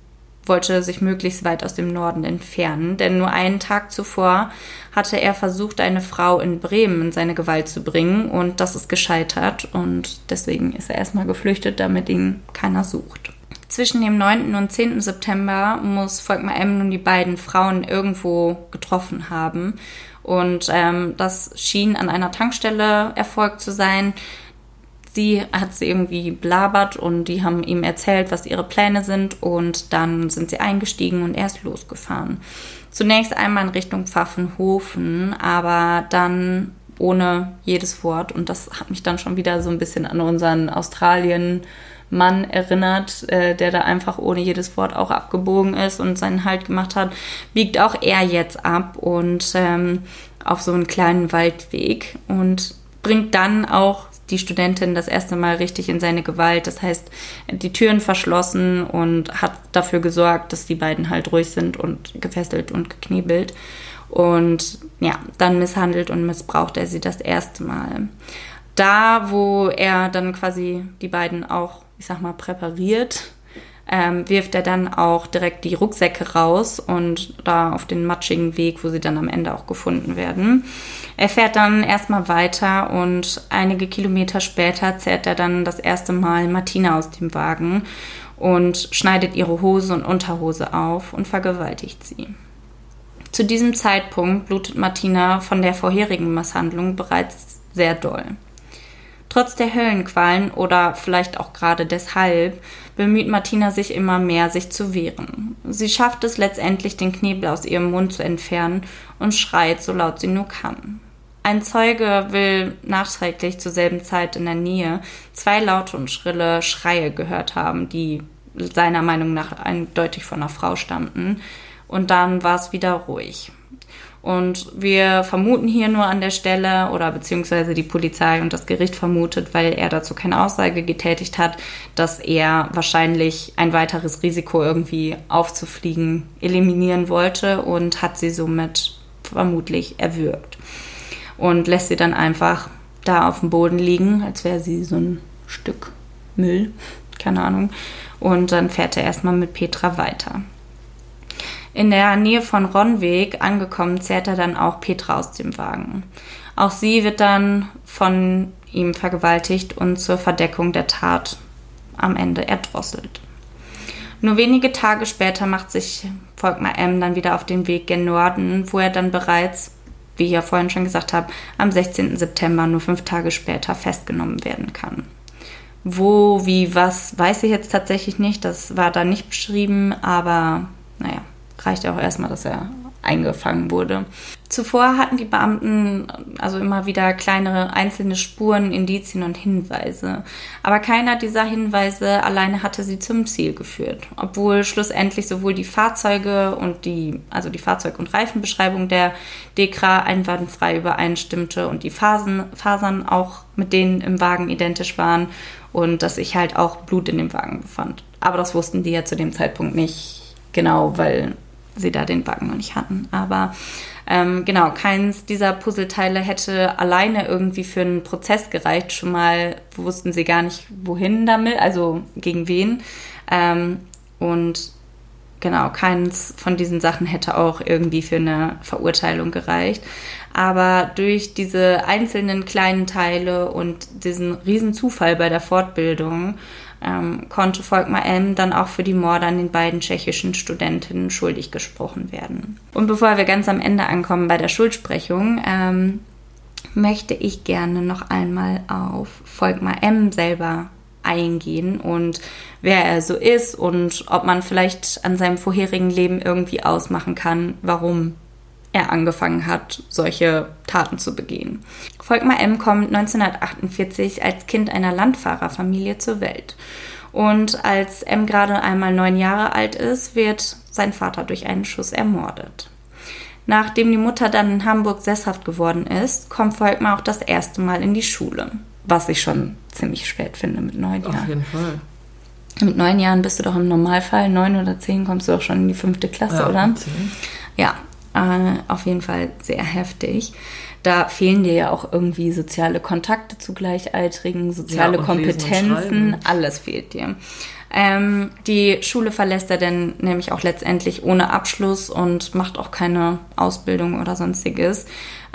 wollte sich möglichst weit aus dem Norden entfernen, denn nur einen Tag zuvor hatte er versucht, eine Frau in Bremen in seine Gewalt zu bringen und das ist gescheitert und deswegen ist er erstmal geflüchtet, damit ihn keiner sucht. Zwischen dem 9. und 10. September muss Volkmar M. nun die beiden Frauen irgendwo getroffen haben und ähm, das schien an einer Tankstelle erfolgt zu sein sie hat sie irgendwie blabert und die haben ihm erzählt, was ihre Pläne sind und dann sind sie eingestiegen und er ist losgefahren. Zunächst einmal in Richtung Pfaffenhofen, aber dann ohne jedes Wort und das hat mich dann schon wieder so ein bisschen an unseren Australien Mann erinnert, äh, der da einfach ohne jedes Wort auch abgebogen ist und seinen Halt gemacht hat, biegt auch er jetzt ab und ähm, auf so einen kleinen Waldweg und bringt dann auch die Studentin das erste Mal richtig in seine Gewalt. Das heißt, die Türen verschlossen und hat dafür gesorgt, dass die beiden halt ruhig sind und gefesselt und geknebelt. Und ja, dann misshandelt und missbraucht er sie das erste Mal. Da, wo er dann quasi die beiden auch, ich sag mal, präpariert, ähm, wirft er dann auch direkt die Rucksäcke raus und da auf den matschigen Weg, wo sie dann am Ende auch gefunden werden. Er fährt dann erstmal weiter und einige Kilometer später zerrt er dann das erste Mal Martina aus dem Wagen und schneidet ihre Hose und Unterhose auf und vergewaltigt sie. Zu diesem Zeitpunkt blutet Martina von der vorherigen Misshandlung bereits sehr doll. Trotz der Höllenqualen oder vielleicht auch gerade deshalb bemüht Martina sich immer mehr, sich zu wehren. Sie schafft es letztendlich, den Knebel aus ihrem Mund zu entfernen und schreit, so laut sie nur kann. Ein Zeuge will nachträglich zur selben Zeit in der Nähe zwei laute und schrille Schreie gehört haben, die seiner Meinung nach eindeutig von einer Frau stammten. Und dann war es wieder ruhig. Und wir vermuten hier nur an der Stelle oder beziehungsweise die Polizei und das Gericht vermutet, weil er dazu keine Aussage getätigt hat, dass er wahrscheinlich ein weiteres Risiko irgendwie aufzufliegen eliminieren wollte und hat sie somit vermutlich erwürgt. Und lässt sie dann einfach da auf dem Boden liegen, als wäre sie so ein Stück Müll, keine Ahnung. Und dann fährt er erstmal mit Petra weiter. In der Nähe von Ronweg angekommen, zerrt er dann auch Petra aus dem Wagen. Auch sie wird dann von ihm vergewaltigt und zur Verdeckung der Tat am Ende erdrosselt. Nur wenige Tage später macht sich Volkmar M. dann wieder auf den Weg gen Norden, wo er dann bereits, wie ich ja vorhin schon gesagt habe, am 16. September, nur fünf Tage später, festgenommen werden kann. Wo, wie, was, weiß ich jetzt tatsächlich nicht. Das war da nicht beschrieben, aber naja, reicht ja auch erstmal, dass er eingefangen wurde. Zuvor hatten die Beamten also immer wieder kleinere einzelne Spuren, Indizien und Hinweise. Aber keiner dieser Hinweise alleine hatte sie zum Ziel geführt, obwohl schlussendlich sowohl die Fahrzeuge und die, also die Fahrzeug- und Reifenbeschreibung der Dekra einwandfrei übereinstimmte und die Phasen, Fasern auch mit denen im Wagen identisch waren und dass sich halt auch Blut in dem Wagen befand. Aber das wussten die ja zu dem Zeitpunkt nicht genau, weil sie da den Wagen noch nicht hatten. Aber ähm, genau, keins dieser Puzzleteile hätte alleine irgendwie für einen Prozess gereicht. Schon mal wussten sie gar nicht, wohin damit, also gegen wen. Ähm, und genau, keins von diesen Sachen hätte auch irgendwie für eine Verurteilung gereicht. Aber durch diese einzelnen kleinen Teile und diesen riesen Zufall bei der Fortbildung ähm, konnte Volkmar M. dann auch für die Morde an den beiden tschechischen Studentinnen schuldig gesprochen werden. Und bevor wir ganz am Ende ankommen bei der Schuldsprechung, ähm, möchte ich gerne noch einmal auf Volkmar M. selber eingehen und wer er so ist und ob man vielleicht an seinem vorherigen Leben irgendwie ausmachen kann, warum er angefangen hat, solche Taten zu begehen. Volkmar M. kommt 1948 als Kind einer Landfahrerfamilie zur Welt. Und als M gerade einmal neun Jahre alt ist, wird sein Vater durch einen Schuss ermordet. Nachdem die Mutter dann in Hamburg sesshaft geworden ist, kommt Volkmar auch das erste Mal in die Schule. Was ich schon ziemlich spät finde mit neun Jahren. Auf jeden Fall. Mit neun Jahren bist du doch im Normalfall, neun oder zehn kommst du doch schon in die fünfte Klasse, Ja, oder? zehn. Ja, äh, auf jeden Fall sehr heftig. Da fehlen dir ja auch irgendwie soziale Kontakte zu Gleichaltrigen, soziale Ja, und Lesen und Kompetenzen, alles fehlt dir. Ähm, die Schule verlässt er dann nämlich auch letztendlich ohne Abschluss und macht auch keine Ausbildung oder sonstiges.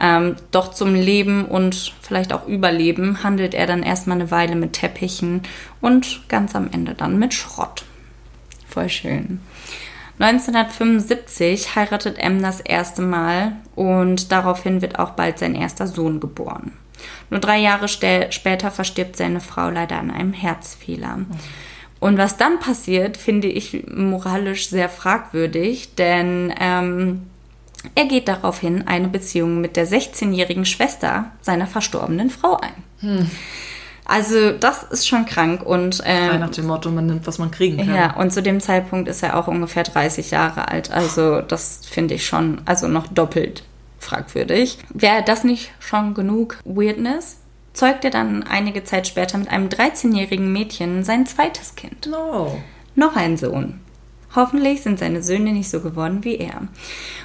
Ähm, doch zum Leben und vielleicht auch Überleben handelt er dann erstmal eine Weile mit Teppichen und ganz am Ende dann mit Schrott. Voll schön. 1975 heiratet M das erste Mal und daraufhin wird auch bald sein erster Sohn geboren. Nur drei Jahre später verstirbt seine Frau leider an einem Herzfehler. Und was dann passiert, finde ich moralisch sehr fragwürdig, denn ähm, er geht daraufhin eine Beziehung mit der 16-jährigen Schwester seiner verstorbenen Frau ein. Also das ist schon krank und ähm, nach dem Motto, man nimmt, was man kriegen kann. ja, und zu dem Zeitpunkt ist er auch ungefähr 30 Jahre alt. Also das finde ich schon, also noch doppelt fragwürdig. Wäre das nicht schon genug Weirdness? Zeugt er dann einige Zeit später mit einem 13-jährigen Mädchen sein zweites Kind. No. Noch ein Sohn. Hoffentlich sind seine Söhne nicht so geworden wie er.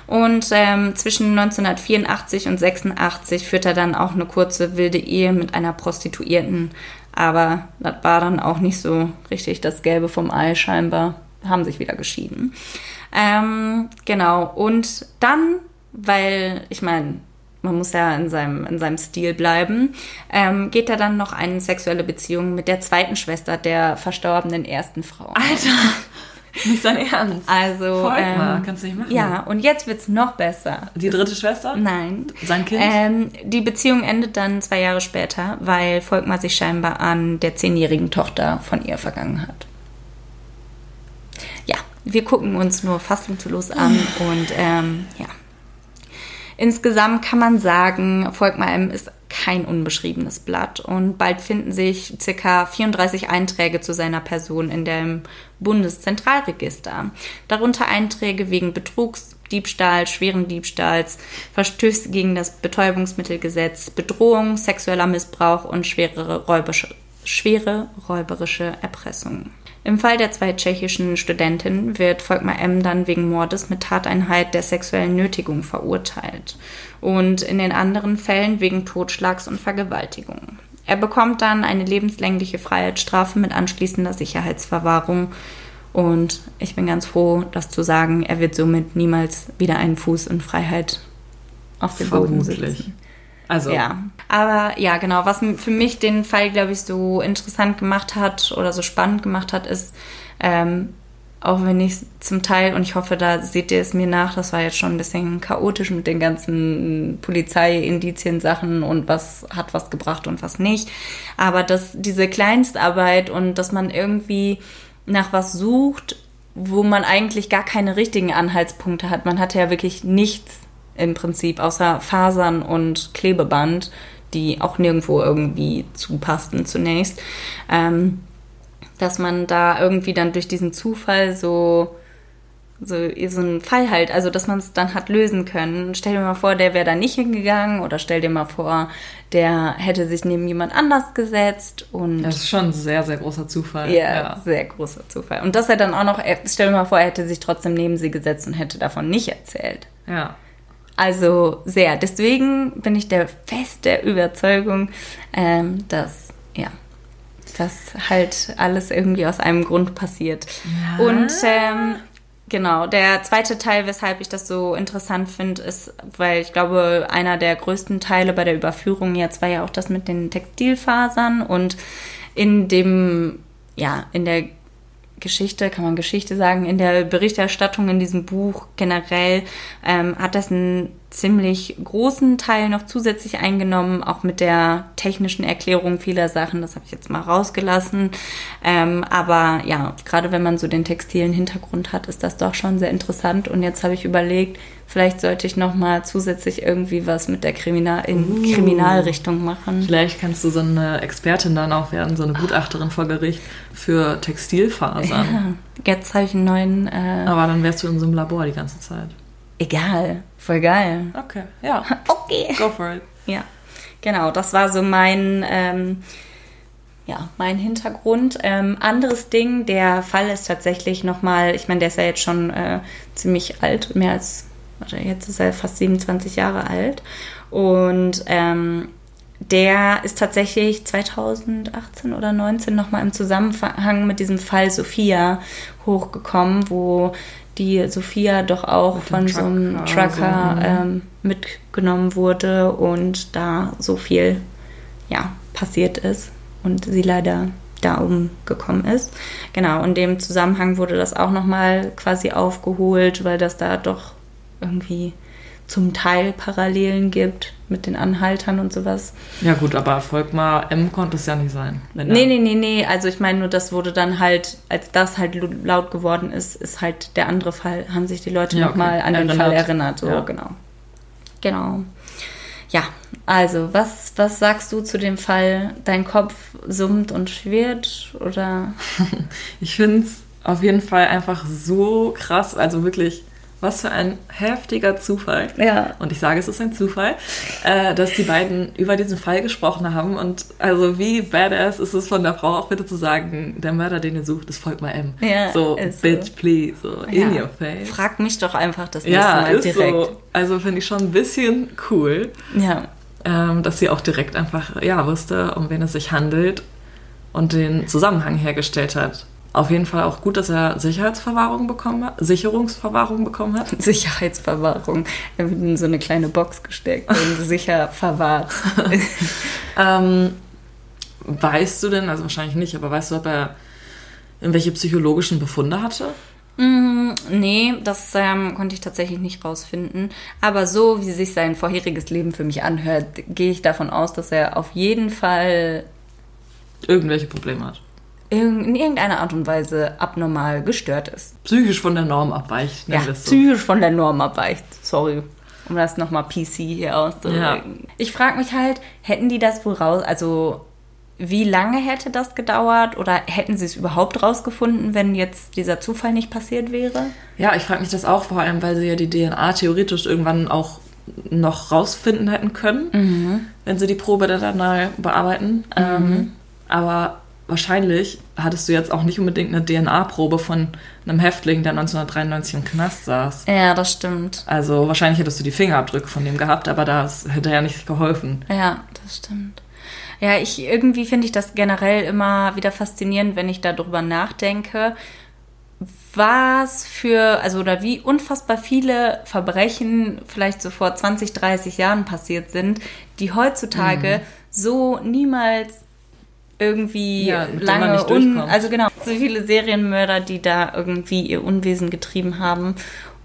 Und ähm, zwischen 1984 und 86 führt er dann auch eine kurze wilde Ehe mit einer Prostituierten. Aber das war dann auch nicht so richtig das Gelbe vom Ei scheinbar. Haben sich wieder geschieden. Ähm, genau. Und dann, weil, ich meine, man muss ja in seinem, in seinem Stil bleiben, ähm, geht er dann noch eine sexuelle Beziehung mit der zweiten Schwester der verstorbenen ersten Frau. Alter, nicht sein Ernst. Also, Folg mal, ähm, kannst du nicht machen. ja, und jetzt wird's noch besser. Die dritte Schwester? Nein. Sein Kind? Ähm, die Beziehung endet dann zwei Jahre später, weil Volkmar sich scheinbar an der zehnjährigen Tochter von ihr vergangen hat. Ja, wir gucken uns nur fassungslos an und ähm, ja. Insgesamt kann man sagen, Volkmar M. ist kein unbeschriebenes Blatt und bald finden sich ca. 34 Einträge zu seiner Person in dem Bundeszentralregister. Darunter Einträge wegen Betrugs, Diebstahl, schweren Diebstahls, Verstöße gegen das Betäubungsmittelgesetz, Bedrohung, sexueller Missbrauch und schwere räuberische, schwere räuberische Erpressung. Im Fall der zwei tschechischen Studentinnen wird Volkmar M. dann wegen Mordes mit Tateinheit der sexuellen Nötigung verurteilt und in den anderen Fällen wegen Totschlags und Vergewaltigung. Er bekommt dann eine lebenslängliche Freiheitsstrafe mit anschließender Sicherheitsverwahrung und ich bin ganz froh, das zu sagen, er wird somit niemals wieder einen Fuß in Freiheit auf dem Boden Vermutlich. Also, Ja, aber ja, genau. Was für mich den Fall, glaube ich, so interessant gemacht hat oder so spannend gemacht hat, ist, ähm, auch wenn ich zum Teil, und ich hoffe, da seht ihr es mir nach, das war jetzt schon ein bisschen chaotisch mit den ganzen Polizei-Indizien-Sachen und was hat was gebracht und was nicht. Aber dass diese Kleinstarbeit und dass man irgendwie nach was sucht, wo man eigentlich gar keine richtigen Anhaltspunkte hat. Man hatte ja wirklich nichts im Prinzip außer Fasern und Klebeband, die auch nirgendwo irgendwie zupassten zunächst. Ähm, dass man da irgendwie dann durch diesen Zufall so so, so einen Fall halt, also dass man es dann hat lösen können. Stell dir mal vor, der wäre da nicht hingegangen oder stell dir mal vor, der hätte sich neben jemand anders gesetzt und das ist schon ein sehr, sehr großer Zufall. ja, sehr großer Zufall. Und dass er dann auch noch, er- stell dir mal vor, er hätte sich trotzdem neben sie gesetzt und hätte davon nicht erzählt. ja. Also sehr. Deswegen bin ich der fest der Überzeugung, ähm, dass ja, dass halt alles irgendwie aus einem Grund passiert. Ja. Und ähm, genau, der zweite Teil, weshalb ich das so interessant finde, ist, weil ich glaube, einer der größten Teile bei der Überführung jetzt war ja auch das mit den Textilfasern und in dem, ja, in der Geschichte, kann man Geschichte sagen, in der Berichterstattung in diesem Buch generell ähm, hat das einen ziemlich großen Teil noch zusätzlich eingenommen, auch mit der technischen Erklärung vieler Sachen. Das habe ich jetzt mal rausgelassen. Ähm, aber ja, gerade wenn man so den textilen Hintergrund hat, ist das doch schon sehr interessant. Und jetzt habe ich überlegt, vielleicht sollte ich noch mal zusätzlich irgendwie was mit der Kriminal in Uh. Kriminalrichtung machen. Vielleicht kannst du so eine Expertin dann auch werden, so eine Gutachterin vor Gericht für Textilfasern. Ja, jetzt habe ich einen neuen. Äh, Aber dann wärst du in so einem Labor die ganze Zeit. egal, voll geil. Okay, ja. Okay. Go for it. Ja, genau, das war so mein, ähm, ja, mein Hintergrund. Ähm, anderes Ding, der Fall ist tatsächlich nochmal, ich meine, der ist ja jetzt schon äh, ziemlich alt, mehr als, warte, jetzt ist er fast 27 Jahre alt. Und ähm, der ist tatsächlich 2018 oder 19 nochmal im Zusammenhang mit diesem Fall Sophia hochgekommen, wo die Sophia doch auch von so einem Trucker, Trucker so, ähm, mitgenommen wurde und da so viel ja, passiert ist und sie leider da umgekommen ist. Genau, in dem Zusammenhang wurde das auch nochmal quasi aufgeholt, weil das da doch irgendwie zum Teil Parallelen gibt mit den Anhaltern und sowas. Ja gut, aber Volkmar M konnte es ja nicht sein. Wenn Nee, nee, nee, nee. Also ich meine nur, das wurde dann halt, als das halt laut geworden ist, ist halt der andere Fall, haben sich die Leute Ja, nochmal okay. an den Erinnert. Fall erinnert. So, Ja. genau. Genau. Ja, also, was, was sagst du zu dem Fall? Dein Kopf summt und schwirrt oder? Ich finde es auf jeden Fall einfach so krass, also wirklich, was für ein heftiger Zufall. Ja. Und ich sage, es ist ein Zufall, äh, dass die beiden über diesen Fall gesprochen haben. Und also wie badass ist es von der Frau auch bitte zu sagen, der Mörder, den ihr sucht, ist Volkmar M. Ja, so, ist so. bitch, please, so in Ja. your face. Frag mich doch einfach das nächste ja, Mal ist direkt. so. Also finde ich schon ein bisschen cool, Ja. ähm, dass sie auch direkt einfach, ja, wusste, um wen es sich handelt und den Zusammenhang hergestellt hat. Auf jeden Fall auch gut, dass er Sicherheitsverwahrung bekommen hat, Sicherungsverwahrung bekommen hat. Sicherheitsverwahrung. Er wird in so eine kleine Box gesteckt und sicher verwahrt. Ähm, weißt du denn, also wahrscheinlich nicht, aber weißt du, ob er irgendwelche psychologischen Befunde hatte? Mm, nee, das ähm, konnte ich tatsächlich nicht rausfinden. Aber so, wie sich sein vorheriges Leben für mich anhört, gehe ich davon aus, dass er auf jeden Fall Irgendwelche Probleme hat. In irgendeiner Art und Weise abnormal gestört ist. Psychisch von der Norm abweicht, Ja, so. psychisch von der Norm abweicht. Sorry. Um das nochmal PC hier auszudrücken. Ja. Ich frage mich halt, hätten die das wohl raus, also wie lange hätte das gedauert oder hätten sie es überhaupt rausgefunden, wenn jetzt dieser Zufall nicht passiert wäre? Ja, ich frage mich das auch, vor allem, weil sie ja die DNA theoretisch irgendwann auch noch rausfinden hätten können, wenn sie die Probe dann mal bearbeiten. Ähm, aber wahrscheinlich hattest du jetzt auch nicht unbedingt eine DNA-Probe von einem Häftling, der 1993 im Knast saß. Ja, das stimmt. Also wahrscheinlich hättest du die Fingerabdrücke von dem gehabt, aber das hätte ja nicht geholfen. Ja, das stimmt. Ja, ich irgendwie finde ich das generell immer wieder faszinierend, wenn ich darüber nachdenke, was für, also oder wie unfassbar viele Verbrechen vielleicht so vor 20, 30 Jahren passiert sind, die heutzutage so niemals irgendwie Ja, lange nicht un, also genau, so viele Serienmörder, die da irgendwie ihr Unwesen getrieben haben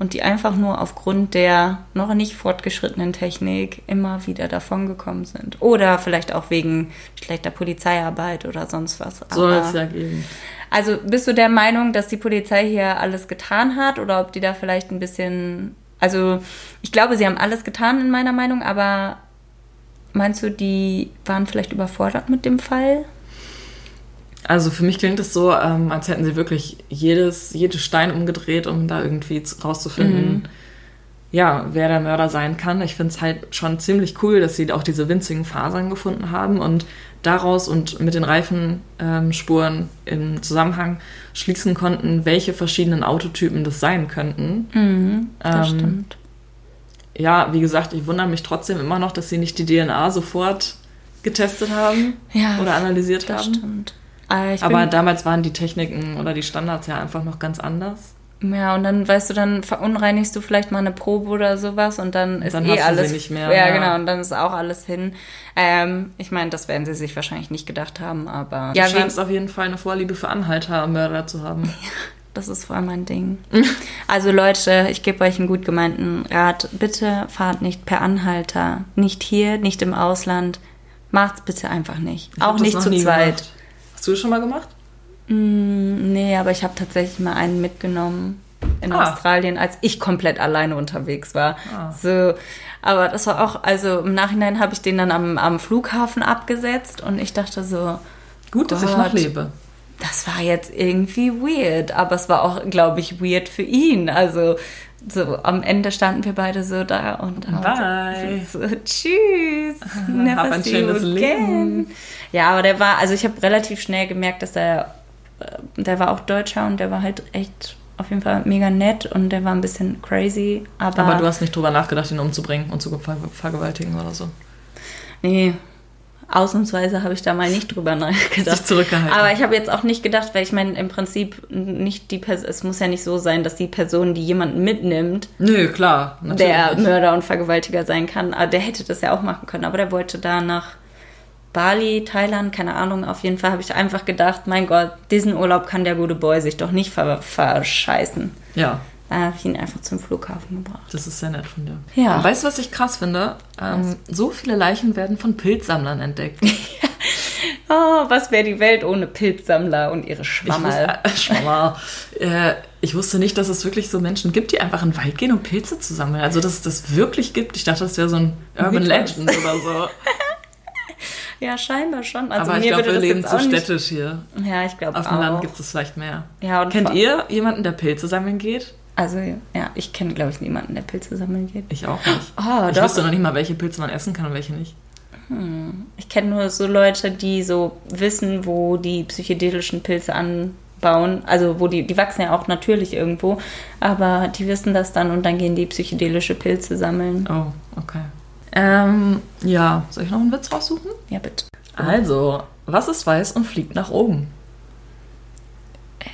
und die einfach nur aufgrund der noch nicht fortgeschrittenen Technik immer wieder davongekommen sind. Oder vielleicht auch wegen schlechter Polizeiarbeit oder sonst was. Aber- es ja geben. also bist du der Meinung, dass die Polizei hier alles getan hat oder ob die da vielleicht ein bisschen. Also ich glaube, sie haben alles getan in meiner Meinung, aber meinst du, die waren vielleicht überfordert mit dem Fall? Also für mich klingt es so, ähm, als hätten sie wirklich jedes, jedes Stein umgedreht, um da irgendwie zu- rauszufinden, ja, wer der Mörder sein kann. Ich finde es halt schon ziemlich cool, dass sie auch diese winzigen Fasern gefunden haben und daraus und mit den Reifenspuren ähm, im Zusammenhang schließen konnten, welche verschiedenen Autotypen das sein könnten. Das Ähm, stimmt. Ja, wie gesagt, ich wundere mich trotzdem immer noch, dass sie nicht die DNA sofort getestet haben Ja, oder analysiert Das haben. stimmt. Ich Aber damals waren die Techniken oder die Standards ja einfach noch ganz anders. ja, und dann weißt du, dann verunreinigst du vielleicht mal eine Probe oder sowas und dann ist dann eh hast du sie alles nicht mehr, Ja, ja. genau, und dann ist auch alles hin. Ähm, ich meine, das werden sie sich wahrscheinlich nicht gedacht haben, aber Du ja, scheinst auf jeden Fall eine Vorliebe für Anhalter-Mörder zu haben. Das ist voll mein Ding. Also Leute, ich gebe euch einen gut gemeinten Rat. Bitte fahrt nicht per Anhalter. Nicht hier, nicht im Ausland. Macht's bitte einfach nicht. Ich Auch nicht zu zweit. gemacht. Hast du das schon mal gemacht? Mm, nee, aber ich habe tatsächlich mal einen mitgenommen in Ah. Australien, als ich komplett alleine unterwegs war. Ah. So, aber das war auch, also im Nachhinein habe ich den dann am, am Flughafen abgesetzt und ich dachte so, Gut, dass ich Gott. noch lebe. das war jetzt irgendwie weird, aber es war auch, glaube ich, weird für ihn. Also so am Ende standen wir beide so da und Bye. So, tschüss. Never Hab ein see you schönes again. Leben. Ja, aber der war, also ich habe relativ schnell gemerkt, dass er, äh, der war auch Deutscher und der war halt echt auf jeden Fall mega nett und der war ein bisschen crazy. Aber, Aber du hast nicht drüber nachgedacht, ihn umzubringen und zu ver vergewaltigen oder so. nee, ausnahmsweise habe ich da mal nicht drüber nachgedacht. Sich zurückgehalten. Aber ich habe jetzt auch nicht gedacht, weil ich meine, im Prinzip nicht die Person, es muss ja nicht so sein, dass die Person, die jemanden mitnimmt, Nö, klar. Natürlich der. Mörder und Vergewaltiger sein kann. Aber der hätte das ja auch machen können. Aber der wollte da nach Bali, Thailand, keine Ahnung. Auf jeden Fall habe ich einfach gedacht, mein Gott, diesen Urlaub kann der gute Boy sich doch nicht ver verscheißen. Ja, habe ich ihn einfach zum Flughafen gebracht. das ist sehr nett von dir. Ja. Und weißt du, was ich krass finde? Ähm, so viele Leichen werden von Pilzsammlern entdeckt. Oh, was wäre die Welt ohne Pilzsammler und ihre Ich Schwammerl? wusste, äh, Schwammerl. äh, ich wusste nicht, dass es wirklich so Menschen gibt, die einfach in den Wald gehen, um Pilze zu sammeln. Also, dass es das wirklich gibt. Ich dachte, das wäre so ein Urban Mythos. Legend oder so. Ja, scheinbar schon. Also Aber ich glaube, wir leben zu nicht- städtisch hier. Ja, ich glaube Auf auch. dem Land gibt es vielleicht mehr. Ja, Kennt ihr jemanden, der Pilze sammeln geht? Also ja, ich kenne, glaube ich, niemanden, der Pilze sammeln geht. Ich auch nicht. Oh, ich doch. wüsste noch nicht mal, welche Pilze man essen kann und welche nicht. Ich kenne nur so Leute, die so wissen, wo die psychedelischen Pilze anbauen. Also wo die, die wachsen ja auch natürlich irgendwo, aber die wissen das dann und dann gehen die psychedelische Pilze sammeln. Oh, okay. Ähm, ja, soll ich noch einen Witz raussuchen? Ja, bitte. Also, was ist weiß und fliegt nach oben?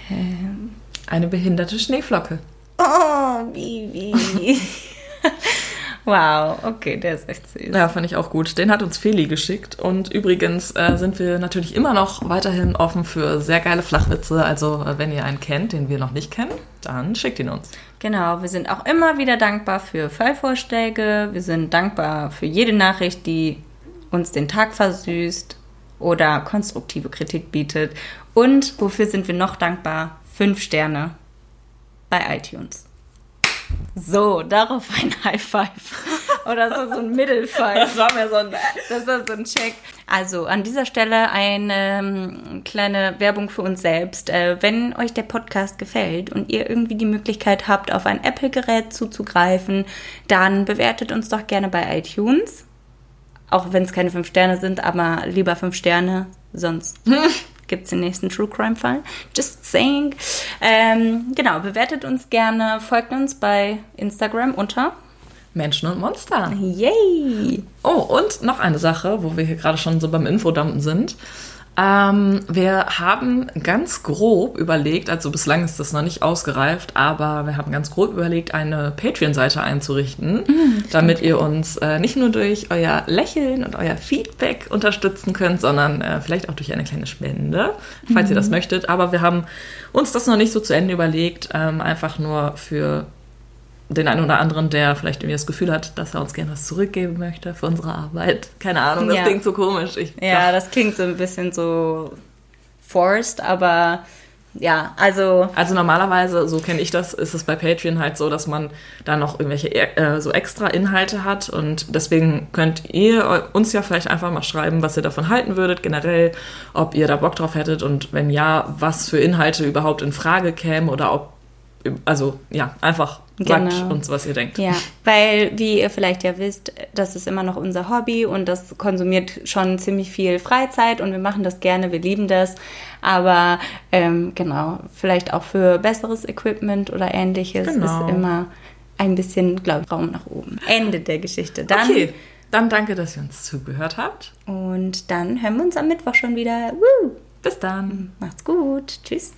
Ähm. Eine behinderte Schneeflocke. Oh, Bibi. wow, okay, der ist echt süß. Ja, fand ich auch gut. Den hat uns Feli geschickt. Und übrigens äh, sind wir natürlich immer noch weiterhin offen für sehr geile Flachwitze. Also, äh, wenn ihr einen kennt, den wir noch nicht kennen, dann schickt ihn uns. Genau, wir sind auch immer wieder dankbar für Fallvorschläge. Wir sind dankbar für jede Nachricht, die uns den Tag versüßt oder konstruktive Kritik bietet. Und wofür sind wir noch dankbar? Fünf Sterne bei iTunes. So, darauf ein High Five. Oder so, so ein Middle Five. war mir so ein... Das ist so ein Check. Also an dieser Stelle eine ähm, kleine Werbung für uns selbst. Äh, wenn euch der Podcast gefällt und ihr irgendwie die Möglichkeit habt, auf ein Apple-Gerät zuzugreifen, dann bewertet uns doch gerne bei iTunes. Auch wenn es keine fünf Sterne sind, aber lieber fünf Sterne, sonst gibt es den nächsten True Crime Fall. Just saying. Ähm, genau, bewertet uns gerne, folgt uns bei Instagram unter Menschen und Monster. Yay! Oh, und noch eine Sache, wo wir hier gerade schon so beim Infodumpen sind. Ähm, wir haben ganz grob überlegt, also bislang ist das noch nicht ausgereift, aber wir haben ganz grob überlegt, eine Patreon-Seite einzurichten, damit ihr uns äh, nicht nur durch euer Lächeln und euer Feedback unterstützen könnt, sondern äh, vielleicht auch durch eine kleine Spende, falls ihr das möchtet. Aber wir haben uns das noch nicht so zu Ende überlegt, ähm, einfach nur für den einen oder anderen, der vielleicht irgendwie das Gefühl hat, dass er uns gerne was zurückgeben möchte für unsere Arbeit. Keine Ahnung, das Ja. klingt so komisch. Ich, Ja, das klingt so ein bisschen so forced, aber ja, also Also normalerweise, so kenne ich das, ist es bei Patreon halt so, dass man da noch irgendwelche äh, so extra Inhalte hat und deswegen könnt ihr uns ja vielleicht einfach mal schreiben, was ihr davon halten würdet, generell, ob ihr da Bock drauf hättet und wenn ja, was für Inhalte überhaupt in Frage kämen oder ob, also ja, einfach sagt Genau. uns, was ihr denkt. ja, weil wie ihr vielleicht ja wisst, das ist immer noch unser Hobby und das konsumiert schon ziemlich viel Freizeit und wir machen das gerne, wir lieben das, aber ähm, genau, vielleicht auch für besseres Equipment oder ähnliches Genau. ist immer ein bisschen, glaube ich, Raum nach oben. Ende der Geschichte. Dann Okay, dann danke, dass ihr uns zugehört habt. und dann hören wir uns am Mittwoch schon wieder. Woo! Bis dann. Macht's gut. Tschüss.